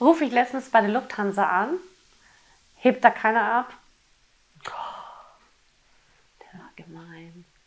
rufe ich letztens bei der Lufthansa an, hebt da keiner ab. Oh, der war gemein.